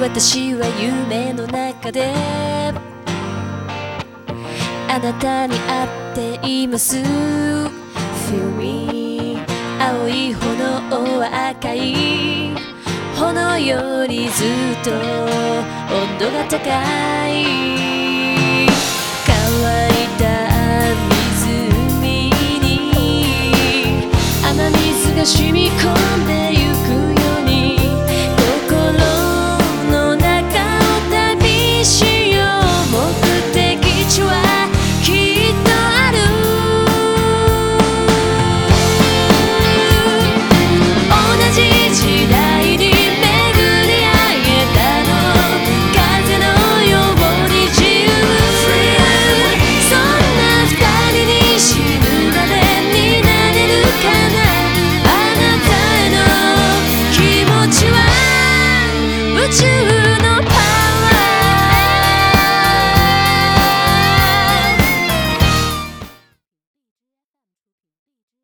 私は夢の中であなたに会っています。Feel me 青い炎は赤い。炎よりずっと温度が高い。乾いた湖に雨水が染み込んでゆく。